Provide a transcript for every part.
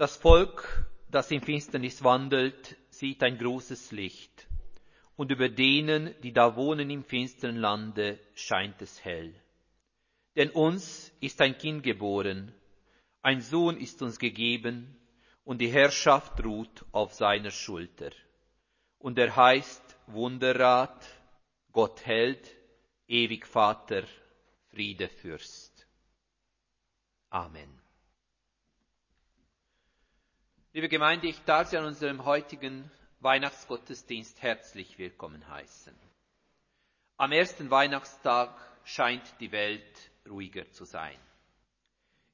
Das Volk, das in Finsternis wandelt, sieht ein großes Licht, und über denen, die da wohnen im finsteren Lande, scheint es hell. Denn uns ist ein Kind geboren, ein Sohn ist uns gegeben, und die Herrschaft ruht auf seiner Schulter. Und er heißt Wunderrat, Gott hält, ewig Vater, Friedefürst. Amen. Liebe Gemeinde, ich darf Sie an unserem heutigen Weihnachtsgottesdienst herzlich willkommen heißen. Am ersten Weihnachtstag scheint die Welt ruhiger zu sein.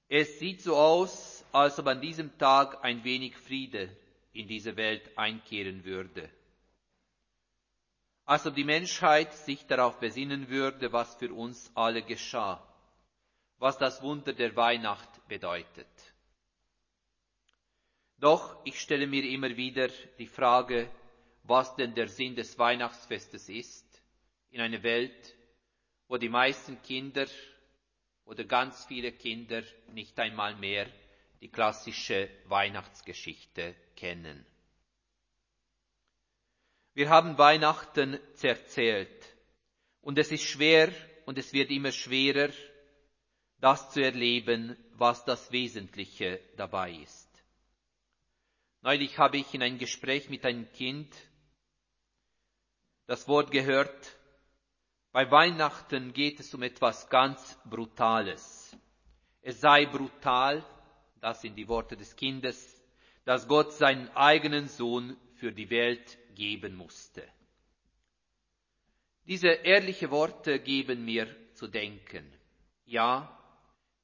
Es sieht so aus, als ob an diesem Tag ein wenig Friede in diese Welt einkehren würde. Als ob die Menschheit sich darauf besinnen würde, was für uns alle geschah, was das Wunder der Weihnacht bedeutet. Doch ich stelle mir immer wieder die Frage, was denn der Sinn des Weihnachtsfestes ist, in einer Welt, wo die meisten Kinder oder ganz viele Kinder nicht einmal mehr die klassische Weihnachtsgeschichte kennen. Wir haben Weihnachten zerzählt und es ist schwer und es wird immer schwerer, das zu erleben, was das Wesentliche dabei ist. Neulich habe ich in einem Gespräch mit einem Kind das Wort gehört, bei Weihnachten geht es um etwas ganz Brutales. Es sei brutal, das sind die Worte des Kindes, dass Gott seinen eigenen Sohn für die Welt geben musste. Diese ehrlichen Worte geben mir zu denken. Ja,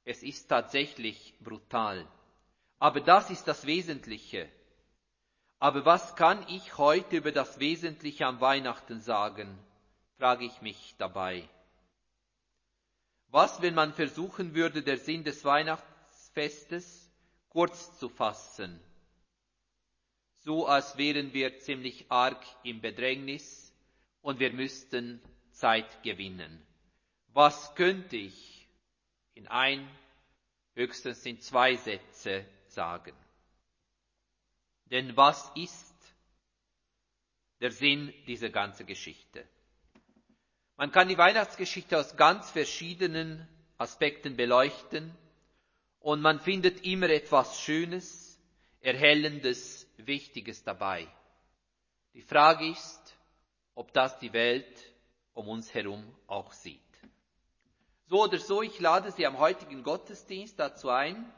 es ist tatsächlich brutal. Aber das ist das Wesentliche. Aber was kann ich heute über das Wesentliche am Weihnachten sagen, frage ich mich dabei. Was, wenn man versuchen würde, der Sinn des Weihnachtsfestes kurz zu fassen, so als wären wir ziemlich arg im Bedrängnis und wir müssten Zeit gewinnen. Was könnte ich in ein, höchstens in zwei Sätze sagen? Denn was ist der Sinn dieser ganzen Geschichte? Man kann die Weihnachtsgeschichte aus ganz verschiedenen Aspekten beleuchten und man findet immer etwas Schönes, Erhellendes, Wichtiges dabei. Die Frage ist, ob das die Welt um uns herum auch sieht. So oder so, ich lade Sie am heutigen Gottesdienst dazu ein,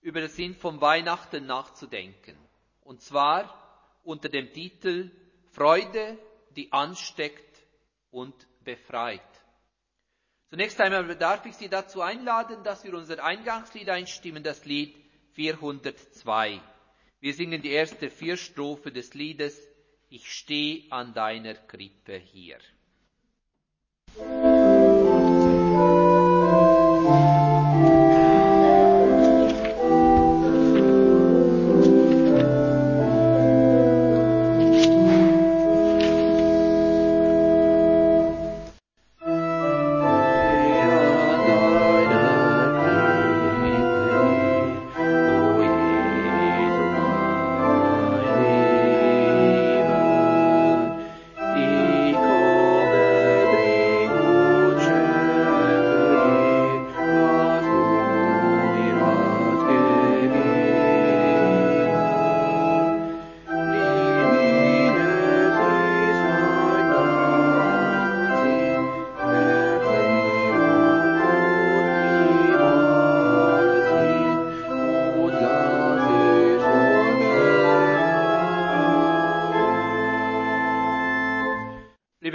über den Sinn von Weihnachten nachzudenken und zwar unter dem Titel Freude, die ansteckt und befreit. Zunächst einmal darf ich Sie dazu einladen, dass wir unser Eingangslied einstimmen, das Lied 402. Wir singen die erste vier Strophe des Liedes Ich stehe an deiner Krippe hier.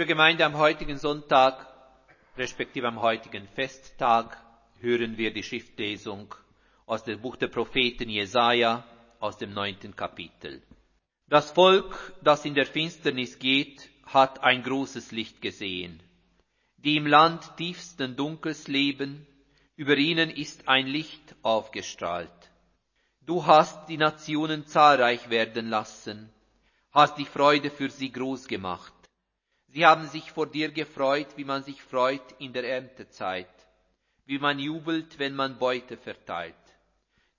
Gemeinde, am heutigen Sonntag, respektive am heutigen Festtag, hören wir die Schriftlesung aus dem Buch der Propheten Jesaja aus dem neunten Kapitel. Das Volk, das in der Finsternis geht, hat ein großes Licht gesehen. Die im Land tiefsten Dunkels leben, über ihnen ist ein Licht aufgestrahlt. Du hast die Nationen zahlreich werden lassen, hast die Freude für sie groß gemacht. Sie haben sich vor dir gefreut, wie man sich freut in der Erntezeit, wie man jubelt, wenn man Beute verteilt.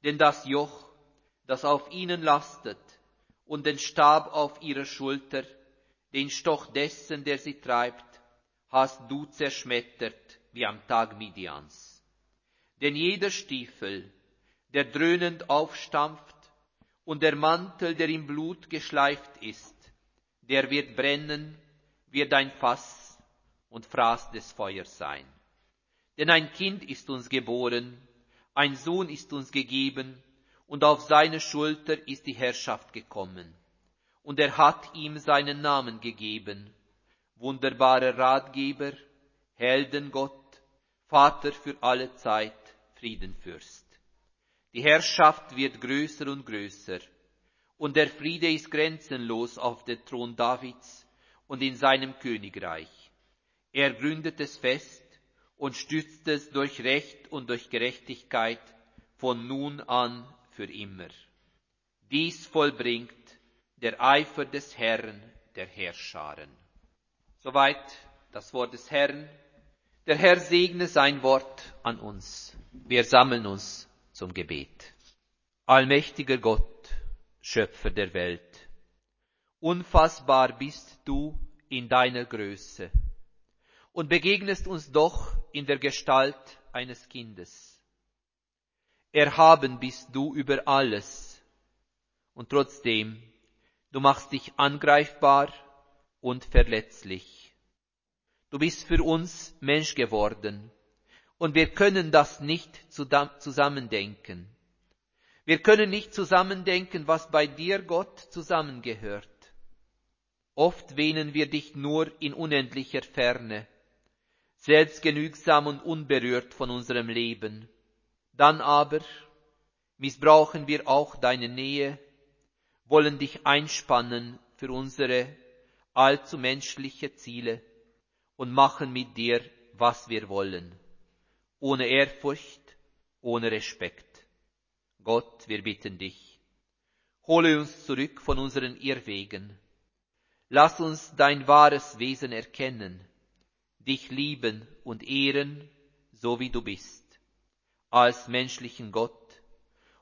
Denn das Joch, das auf ihnen lastet, und den Stab auf ihrer Schulter, den Stoch dessen, der sie treibt, hast du zerschmettert wie am Tag Midians. Denn jeder Stiefel, der dröhnend aufstampft, und der Mantel, der im Blut geschleift ist, der wird brennen, wird ein Fass und Fraß des Feuers sein. Denn ein Kind ist uns geboren, ein Sohn ist uns gegeben, und auf seine Schulter ist die Herrschaft gekommen. Und er hat ihm seinen Namen gegeben, wunderbarer Ratgeber, Heldengott, Vater für alle Zeit, Friedenfürst. Die Herrschaft wird größer und größer, und der Friede ist grenzenlos auf der Thron Davids und in seinem Königreich. Er gründet es fest und stützt es durch Recht und durch Gerechtigkeit von nun an für immer. Dies vollbringt der Eifer des Herrn der Herrscharen. Soweit das Wort des Herrn. Der Herr segne sein Wort an uns. Wir sammeln uns zum Gebet. Allmächtiger Gott, Schöpfer der Welt, unfassbar bist du in deiner Größe und begegnest uns doch in der Gestalt eines Kindes. Erhaben bist du über alles und trotzdem, du machst dich angreifbar und verletzlich. Du bist für uns Mensch geworden und wir können das nicht zusammendenken. Wir können nicht zusammendenken, was bei dir, Gott, zusammengehört. Oft wähnen wir dich nur in unendlicher Ferne, selbstgenügsam und unberührt von unserem Leben. Dann aber missbrauchen wir auch deine Nähe, wollen dich einspannen für unsere allzu menschliche Ziele und machen mit dir, was wir wollen, ohne Ehrfurcht, ohne Respekt. Gott, wir bitten dich, hole uns zurück von unseren Irrwegen. Lass uns dein wahres Wesen erkennen, dich lieben und ehren, so wie du bist, als menschlichen Gott,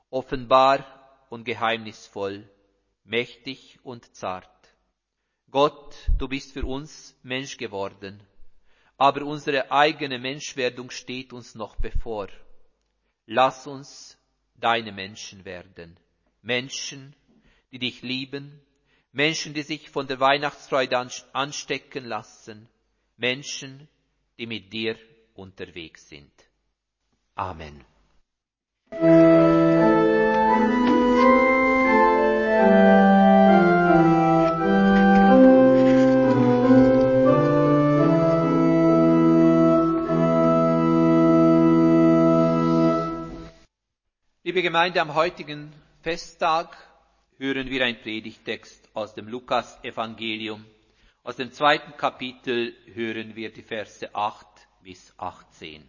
offenbar und geheimnisvoll, mächtig und zart. Gott, du bist für uns Mensch geworden, aber unsere eigene Menschwerdung steht uns noch bevor. Lass uns deine Menschen werden. Menschen, die dich lieben, Menschen, die sich von der Weihnachtsfreude anstecken lassen, Menschen, die mit dir unterwegs sind. Amen. Liebe Gemeinde, am heutigen Festtag hören wir einen Predigtext aus dem Lukas-Evangelium. Aus dem zweiten Kapitel hören wir die Verse 8 bis 18.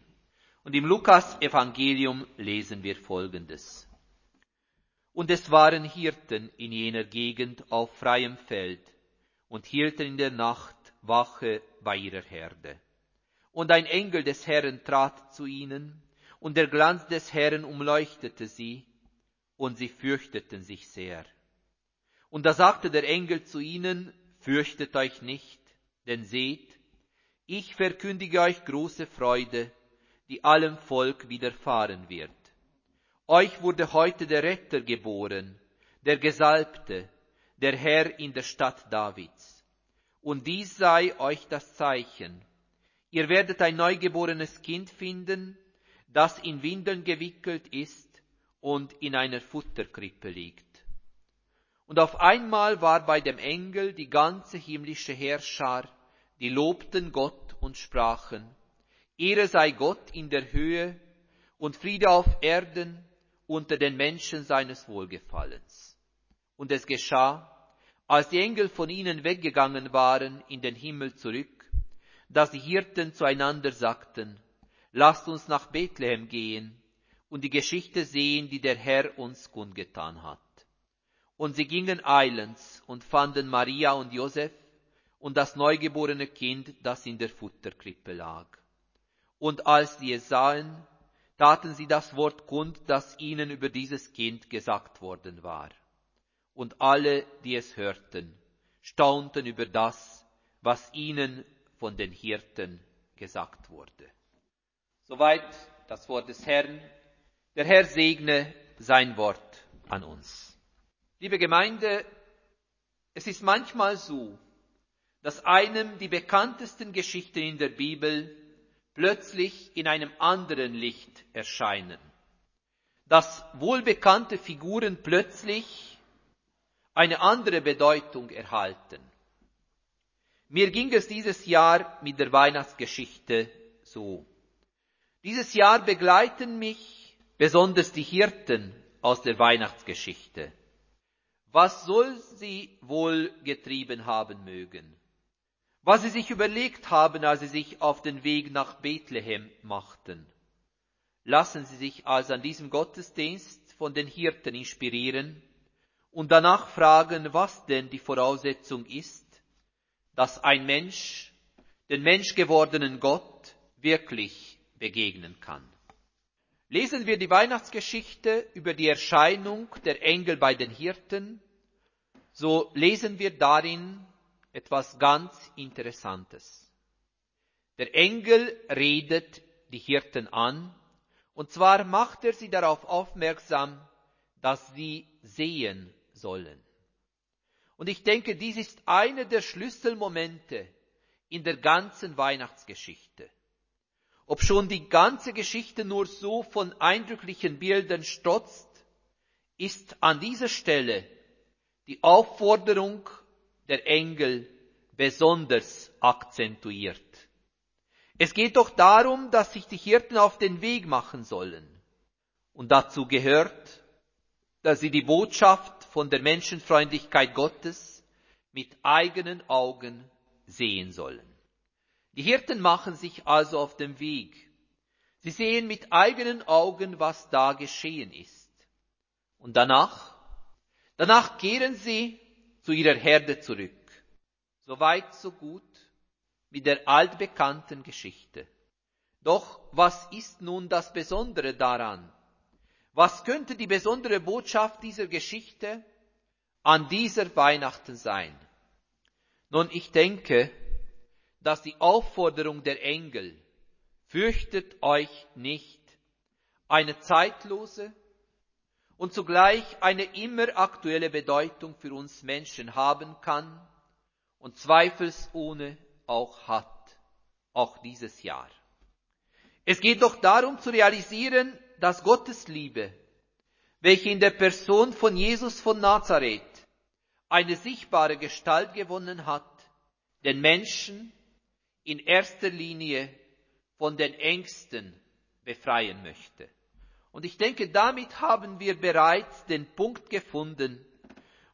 Und im Lukas-Evangelium lesen wir Folgendes. Und es waren Hirten in jener Gegend auf freiem Feld und hielten in der Nacht Wache bei ihrer Herde. Und ein Engel des Herrn trat zu ihnen, und der Glanz des Herrn umleuchtete sie, und sie fürchteten sich sehr. Und da sagte der Engel zu ihnen, fürchtet euch nicht, denn seht, ich verkündige euch große Freude, die allem Volk widerfahren wird. Euch wurde heute der Retter geboren, der Gesalbte, der Herr in der Stadt Davids. Und dies sei euch das Zeichen. Ihr werdet ein neugeborenes Kind finden, das in Windeln gewickelt ist und in einer Futterkrippe liegt. Und auf einmal war bei dem Engel die ganze himmlische Herrschar, die lobten Gott und sprachen, Ehre sei Gott in der Höhe und Friede auf Erden unter den Menschen seines Wohlgefallens. Und es geschah, als die Engel von ihnen weggegangen waren in den Himmel zurück, dass die Hirten zueinander sagten, lasst uns nach Bethlehem gehen und die Geschichte sehen, die der Herr uns kundgetan hat. Und sie gingen eilends und fanden Maria und Josef und das neugeborene Kind, das in der Futterkrippe lag. Und als sie es sahen, taten sie das Wort kund, das ihnen über dieses Kind gesagt worden war. Und alle, die es hörten, staunten über das, was ihnen von den Hirten gesagt wurde. Soweit das Wort des Herrn. Der Herr segne sein Wort an uns. Liebe Gemeinde, es ist manchmal so, dass einem die bekanntesten Geschichten in der Bibel plötzlich in einem anderen Licht erscheinen. Dass wohlbekannte Figuren plötzlich eine andere Bedeutung erhalten. Mir ging es dieses Jahr mit der Weihnachtsgeschichte so. Dieses Jahr begleiten mich besonders die Hirten aus der Weihnachtsgeschichte. Was soll sie wohl getrieben haben mögen? was sie sich überlegt haben, als sie sich auf den Weg nach Bethlehem machten. Lassen Sie sich also an diesem Gottesdienst von den Hirten inspirieren und danach fragen, was denn die Voraussetzung ist, dass ein Mensch den menschgewordenen Gott wirklich begegnen kann. Lesen wir die Weihnachtsgeschichte über die Erscheinung der Engel bei den Hirten, so lesen wir darin etwas ganz Interessantes. Der Engel redet die Hirten an, und zwar macht er sie darauf aufmerksam, dass sie sehen sollen. Und ich denke, dies ist einer der Schlüsselmomente in der ganzen Weihnachtsgeschichte. Ob schon die ganze Geschichte nur so von eindrücklichen Bildern stotzt, ist an dieser Stelle die Aufforderung der Engel besonders akzentuiert. Es geht doch darum, dass sich die Hirten auf den Weg machen sollen. Und dazu gehört, dass sie die Botschaft von der Menschenfreundlichkeit Gottes mit eigenen Augen sehen sollen. Die Hirten machen sich also auf den Weg. Sie sehen mit eigenen Augen, was da geschehen ist. Und danach, danach kehren sie zu ihrer Herde zurück. So weit, so gut mit der altbekannten Geschichte. Doch was ist nun das Besondere daran? Was könnte die besondere Botschaft dieser Geschichte an dieser Weihnachten sein? Nun, ich denke, dass die Aufforderung der Engel, fürchtet euch nicht, eine zeitlose, und zugleich eine immer aktuelle Bedeutung für uns Menschen haben kann und zweifelsohne auch hat, auch dieses Jahr. Es geht doch darum zu realisieren, dass Gottes Liebe, welche in der Person von Jesus von Nazareth eine sichtbare Gestalt gewonnen hat, den Menschen in erster Linie von den Ängsten befreien möchte. Und ich denke, damit haben wir bereits den Punkt gefunden,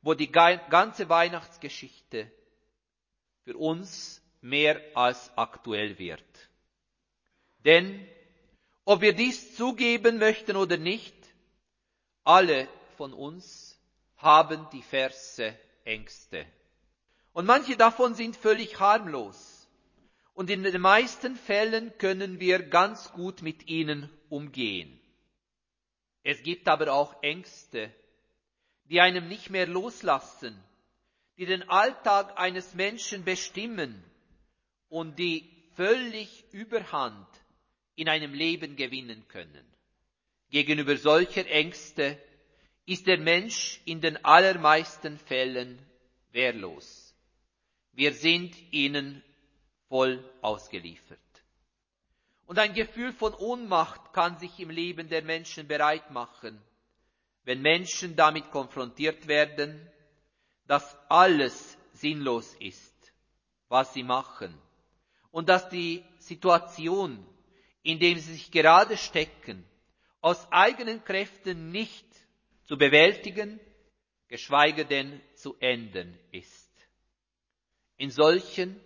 wo die ganze Weihnachtsgeschichte für uns mehr als aktuell wird. Denn ob wir dies zugeben möchten oder nicht, alle von uns haben diverse Ängste. Und manche davon sind völlig harmlos. Und in den meisten Fällen können wir ganz gut mit ihnen umgehen. Es gibt aber auch Ängste, die einem nicht mehr loslassen, die den Alltag eines Menschen bestimmen und die völlig Überhand in einem Leben gewinnen können. Gegenüber solcher Ängste ist der Mensch in den allermeisten Fällen wehrlos. Wir sind ihnen voll ausgeliefert. Und ein Gefühl von Ohnmacht kann sich im Leben der Menschen bereit machen, wenn Menschen damit konfrontiert werden, dass alles sinnlos ist, was sie machen, und dass die Situation, in der sie sich gerade stecken, aus eigenen Kräften nicht zu bewältigen, geschweige denn zu ändern ist. In solchen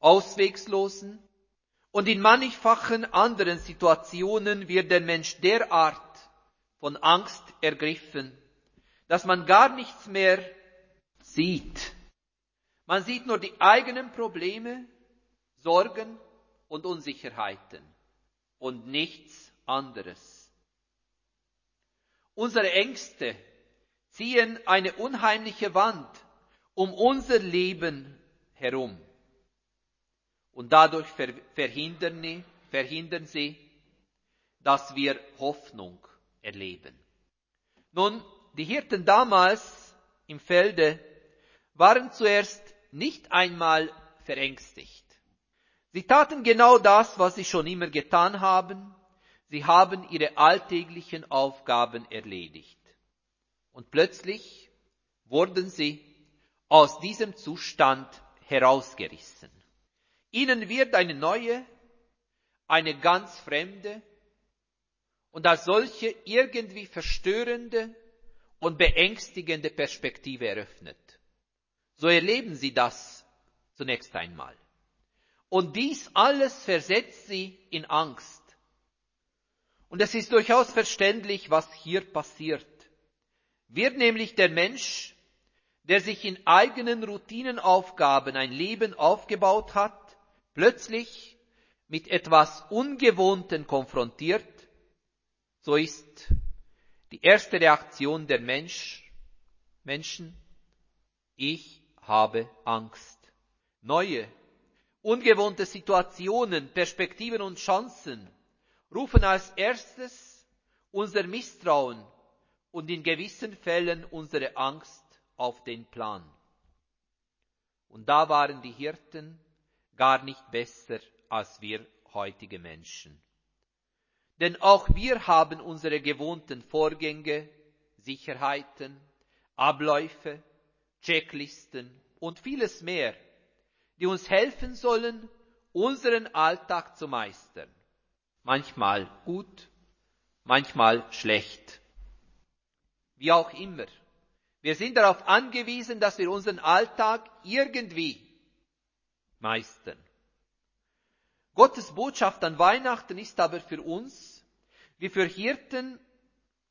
auswegslosen und in mannigfachen anderen Situationen wird der Mensch derart von Angst ergriffen, dass man gar nichts mehr sieht. Man sieht nur die eigenen Probleme, Sorgen und Unsicherheiten und nichts anderes. Unsere Ängste ziehen eine unheimliche Wand um unser Leben herum. Und dadurch verhindern, verhindern sie, dass wir Hoffnung erleben. Nun, die Hirten damals im Felde waren zuerst nicht einmal verängstigt. Sie taten genau das, was sie schon immer getan haben. Sie haben ihre alltäglichen Aufgaben erledigt. Und plötzlich wurden sie aus diesem Zustand herausgerissen. Ihnen wird eine neue, eine ganz fremde und als solche irgendwie verstörende und beängstigende Perspektive eröffnet. So erleben sie das zunächst einmal. Und dies alles versetzt sie in Angst. Und es ist durchaus verständlich, was hier passiert. Wird nämlich der Mensch, der sich in eigenen Routinenaufgaben ein Leben aufgebaut hat, plötzlich mit etwas Ungewohnten konfrontiert, so ist die erste Reaktion der Mensch, Menschen, ich habe Angst. Neue, ungewohnte Situationen, Perspektiven und Chancen rufen als erstes unser Misstrauen und in gewissen Fällen unsere Angst auf den Plan. Und da waren die Hirten gar nicht besser als wir heutige Menschen. Denn auch wir haben unsere gewohnten Vorgänge, Sicherheiten, Abläufe, Checklisten und vieles mehr, die uns helfen sollen, unseren Alltag zu meistern. Manchmal gut, manchmal schlecht. Wie auch immer. Wir sind darauf angewiesen, dass wir unseren Alltag irgendwie meistern. Gottes Botschaft an Weihnachten ist aber für uns, wie für Hirten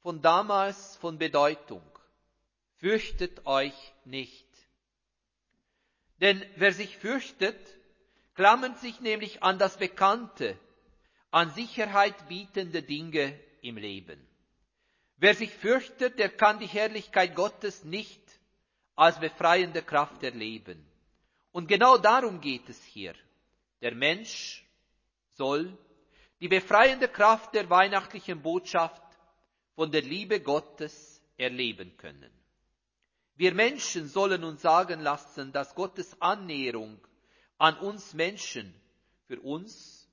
von damals von Bedeutung. Fürchtet euch nicht. Denn wer sich fürchtet, klammert sich nämlich an das Bekannte, an Sicherheit bietende Dinge im Leben. Wer sich fürchtet, der kann die Herrlichkeit Gottes nicht als befreiende Kraft erleben. Und genau darum geht es hier. Der Mensch soll die befreiende Kraft der weihnachtlichen Botschaft von der Liebe Gottes erleben können. Wir Menschen sollen uns sagen lassen, dass Gottes Annäherung an uns Menschen für uns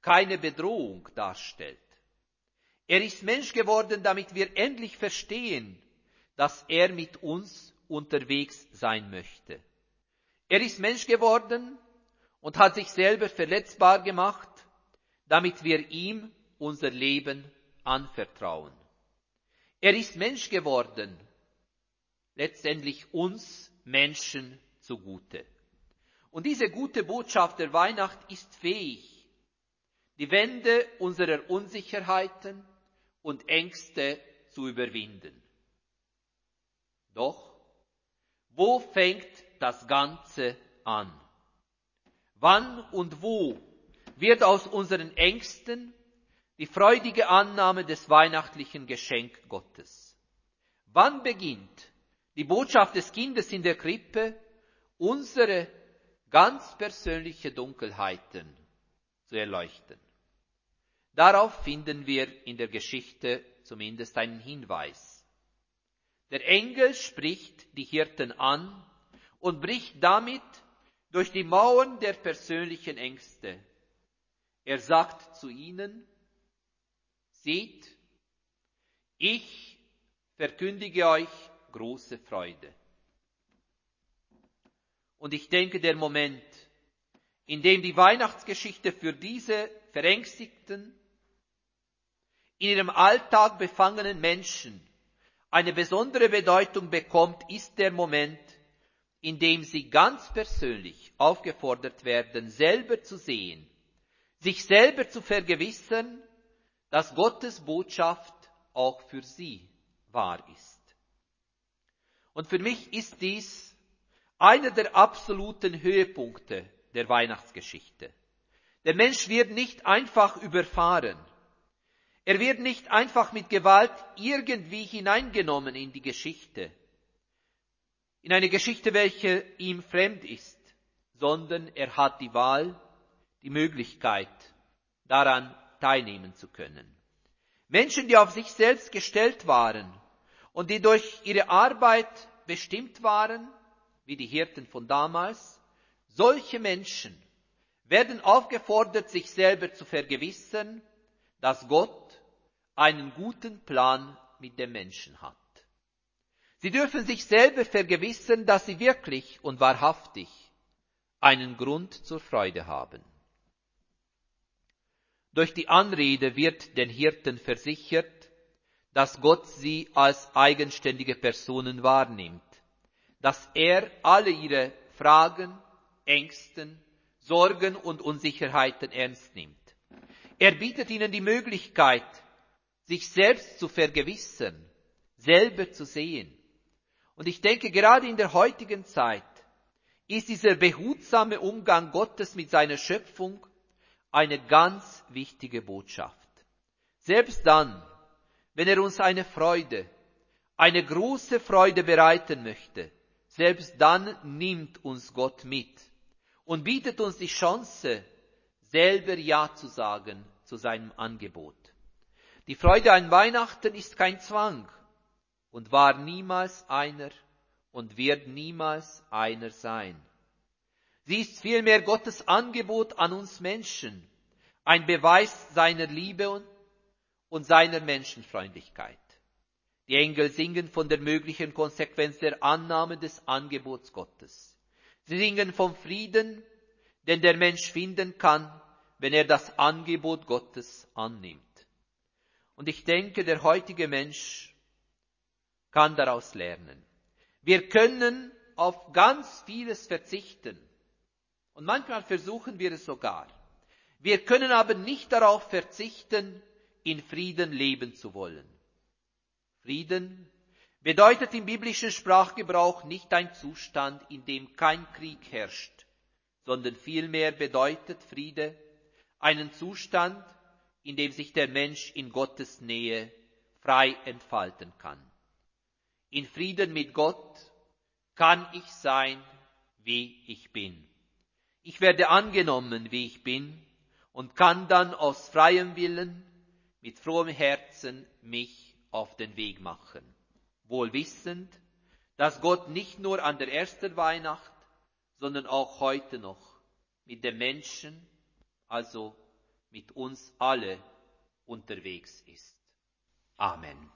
keine Bedrohung darstellt. Er ist Mensch geworden, damit wir endlich verstehen, dass er mit uns unterwegs sein möchte. Er ist Mensch geworden und hat sich selber verletzbar gemacht, damit wir ihm unser Leben anvertrauen. Er ist Mensch geworden, letztendlich uns Menschen zugute. Und diese gute Botschaft der Weihnacht ist fähig, die Wände unserer Unsicherheiten, und Ängste zu überwinden. Doch, wo fängt das Ganze an? Wann und wo wird aus unseren Ängsten die freudige Annahme des weihnachtlichen Geschenk Gottes? Wann beginnt die Botschaft des Kindes in der Krippe unsere ganz persönliche Dunkelheiten zu erleuchten? Darauf finden wir in der Geschichte zumindest einen Hinweis. Der Engel spricht die Hirten an und bricht damit durch die Mauern der persönlichen Ängste. Er sagt zu ihnen, seht, ich verkündige euch große Freude. Und ich denke, der Moment, in dem die Weihnachtsgeschichte für diese verängstigten, in ihrem Alltag befangenen Menschen eine besondere Bedeutung bekommt, ist der Moment, in dem sie ganz persönlich aufgefordert werden, selber zu sehen, sich selber zu vergewissern, dass Gottes Botschaft auch für sie wahr ist. Und für mich ist dies einer der absoluten Höhepunkte der Weihnachtsgeschichte. Der Mensch wird nicht einfach überfahren, Er wird nicht einfach mit Gewalt irgendwie hineingenommen in die Geschichte, in eine Geschichte, welche ihm fremd ist, sondern er hat die Wahl, die Möglichkeit, daran teilnehmen zu können. Menschen, die auf sich selbst gestellt waren und die durch ihre Arbeit bestimmt waren, wie die Hirten von damals, solche Menschen werden aufgefordert, sich selber zu vergewissern, dass Gott einen guten Plan mit dem Menschen hat. Sie dürfen sich selber vergewissern, dass sie wirklich und wahrhaftig einen Grund zur Freude haben. Durch die Anrede wird den Hirten versichert, dass Gott sie als eigenständige Personen wahrnimmt, dass er alle ihre Fragen, Ängsten, Sorgen und Unsicherheiten ernst nimmt. Er bietet ihnen die Möglichkeit, sich selbst zu vergewissern, selber zu sehen. Und ich denke, gerade in der heutigen Zeit ist dieser behutsame Umgang Gottes mit seiner Schöpfung eine ganz wichtige Botschaft. Selbst dann, wenn er uns eine Freude, eine große Freude bereiten möchte, selbst dann nimmt uns Gott mit und bietet uns die Chance, selber Ja zu sagen zu seinem Angebot. Die Freude an Weihnachten ist kein Zwang und war niemals einer und wird niemals einer sein. Sie ist vielmehr Gottes Angebot an uns Menschen, ein Beweis seiner Liebe und seiner Menschenfreundlichkeit. Die Engel singen von der möglichen Konsequenz der Annahme des Angebots Gottes. Sie singen vom Frieden, den der Mensch finden kann, wenn er das Angebot Gottes annimmt. Und ich denke, der heutige Mensch kann daraus lernen. Wir können auf ganz vieles verzichten. Und manchmal versuchen wir es sogar. Wir können aber nicht darauf verzichten, in Frieden leben zu wollen. Frieden bedeutet im biblischen Sprachgebrauch nicht ein Zustand, in dem kein Krieg herrscht, sondern vielmehr bedeutet Friede einen Zustand, in dem sich der Mensch in Gottes Nähe frei entfalten kann. In Frieden mit Gott kann ich sein, wie ich bin. Ich werde angenommen, wie ich bin, und kann dann aus freiem Willen, mit frohem Herzen mich auf den Weg machen, wohl wissend, dass Gott nicht nur an der ersten Weihnacht, sondern auch heute noch mit den Menschen, also mit uns alle unterwegs ist. Amen.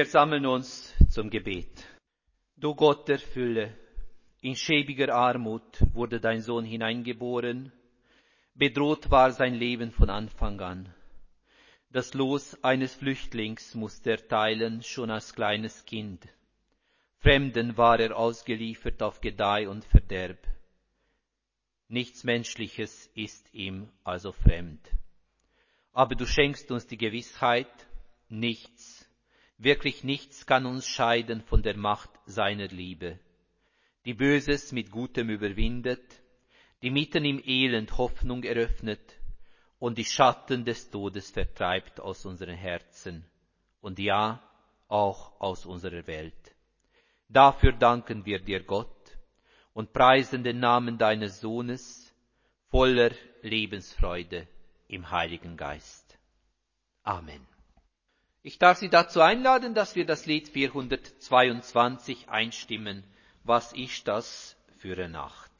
Wir sammeln uns zum Gebet. Du Gott der Fülle, in schäbiger Armut wurde dein Sohn hineingeboren, bedroht war sein Leben von Anfang an. Das Los eines Flüchtlings musste er teilen, schon als kleines Kind. Fremden war er ausgeliefert auf Gedeih und Verderb. Nichts Menschliches ist ihm also fremd. Aber du schenkst uns die Gewissheit, nichts Wirklich nichts kann uns scheiden von der Macht seiner Liebe, die Böses mit Gutem überwindet, die mitten im Elend Hoffnung eröffnet und die Schatten des Todes vertreibt aus unseren Herzen und ja auch aus unserer Welt. Dafür danken wir dir, Gott, und preisen den Namen deines Sohnes voller Lebensfreude im Heiligen Geist. Amen. Ich darf Sie dazu einladen, dass wir das Lied 422 einstimmen. Was ist das für eine Nacht?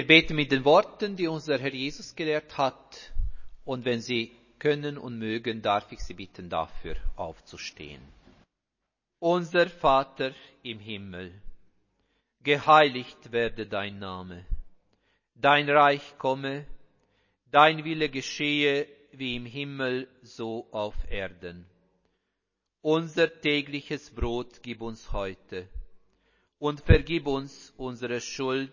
Wir beten mit den Worten, die unser Herr Jesus gelehrt hat, und wenn Sie können und mögen, darf ich Sie bitten, dafür aufzustehen. Unser Vater im Himmel, geheiligt werde dein Name, dein Reich komme, dein Wille geschehe wie im Himmel so auf Erden. Unser tägliches Brot gib uns heute und vergib uns unsere Schuld,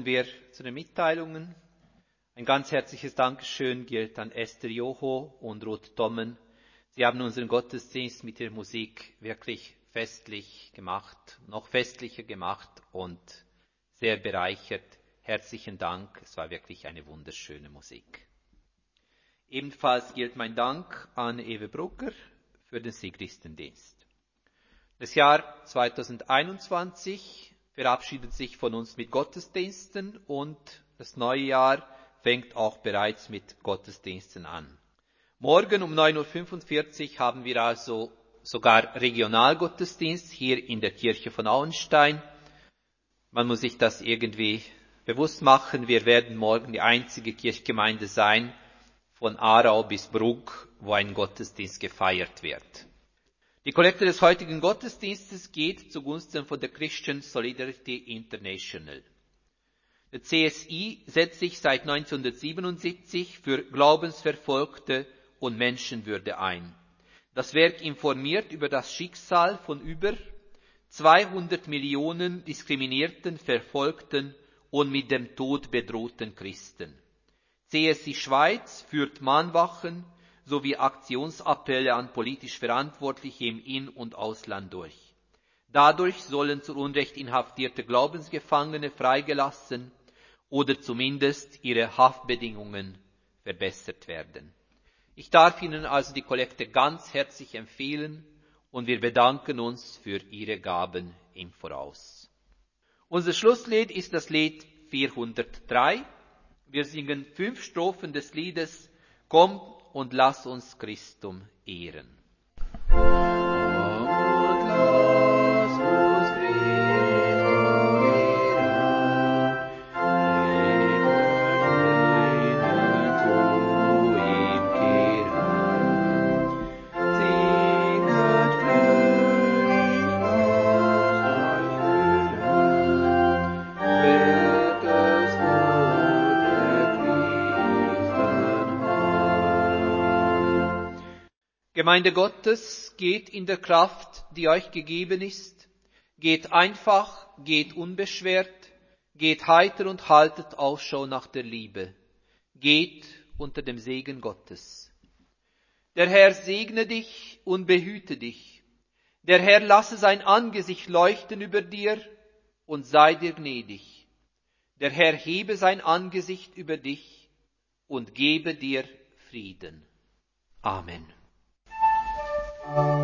Kommen wir zu den Mitteilungen. Ein ganz herzliches Dankeschön gilt an Esther Joho und Ruth Dommen. Sie haben unseren Gottesdienst mit ihrer Musik wirklich festlich gemacht, noch festlicher gemacht und sehr bereichert. Herzlichen Dank, es war wirklich eine wunderschöne Musik. Ebenfalls gilt mein Dank an Ewe Brugger für den Siegristendienst. Das Jahr 2021 verabschiedet sich von uns mit Gottesdiensten und das neue Jahr fängt auch bereits mit Gottesdiensten an. Morgen um 9.45 Uhr haben wir also sogar Regionalgottesdienst hier in der Kirche von Auenstein. Man muss sich das irgendwie bewusst machen. Wir werden morgen die einzige Kirchgemeinde sein von Aarau bis Brugg, wo ein Gottesdienst gefeiert wird. Die Kollekte des heutigen Gottesdienstes geht zugunsten von der Christian Solidarity International. Der CSI setzt sich seit 1977 für Glaubensverfolgte und Menschenwürde ein. Das Werk informiert über das Schicksal von über 200 Millionen diskriminierten, verfolgten und mit dem Tod bedrohten Christen. CSI Schweiz führt Mahnwachen sowie Aktionsappelle an politisch Verantwortliche im In- und Ausland durch. Dadurch sollen zu Unrecht inhaftierte Glaubensgefangene freigelassen oder zumindest ihre Haftbedingungen verbessert werden. Ich darf Ihnen also die Kollekte ganz herzlich empfehlen und wir bedanken uns für Ihre Gaben im Voraus. Unser Schlusslied ist das Lied 403. Wir singen fünf Strophen des Liedes Komm und lass uns Christum ehren. Gemeinde Gottes, geht in der Kraft, die euch gegeben ist, geht einfach, geht unbeschwert, geht heiter und haltet Ausschau nach der Liebe, geht unter dem Segen Gottes. Der Herr segne dich und behüte dich. Der Herr lasse sein Angesicht leuchten über dir und sei dir gnädig. Der Herr hebe sein Angesicht über dich und gebe dir Frieden. Amen. Thank you.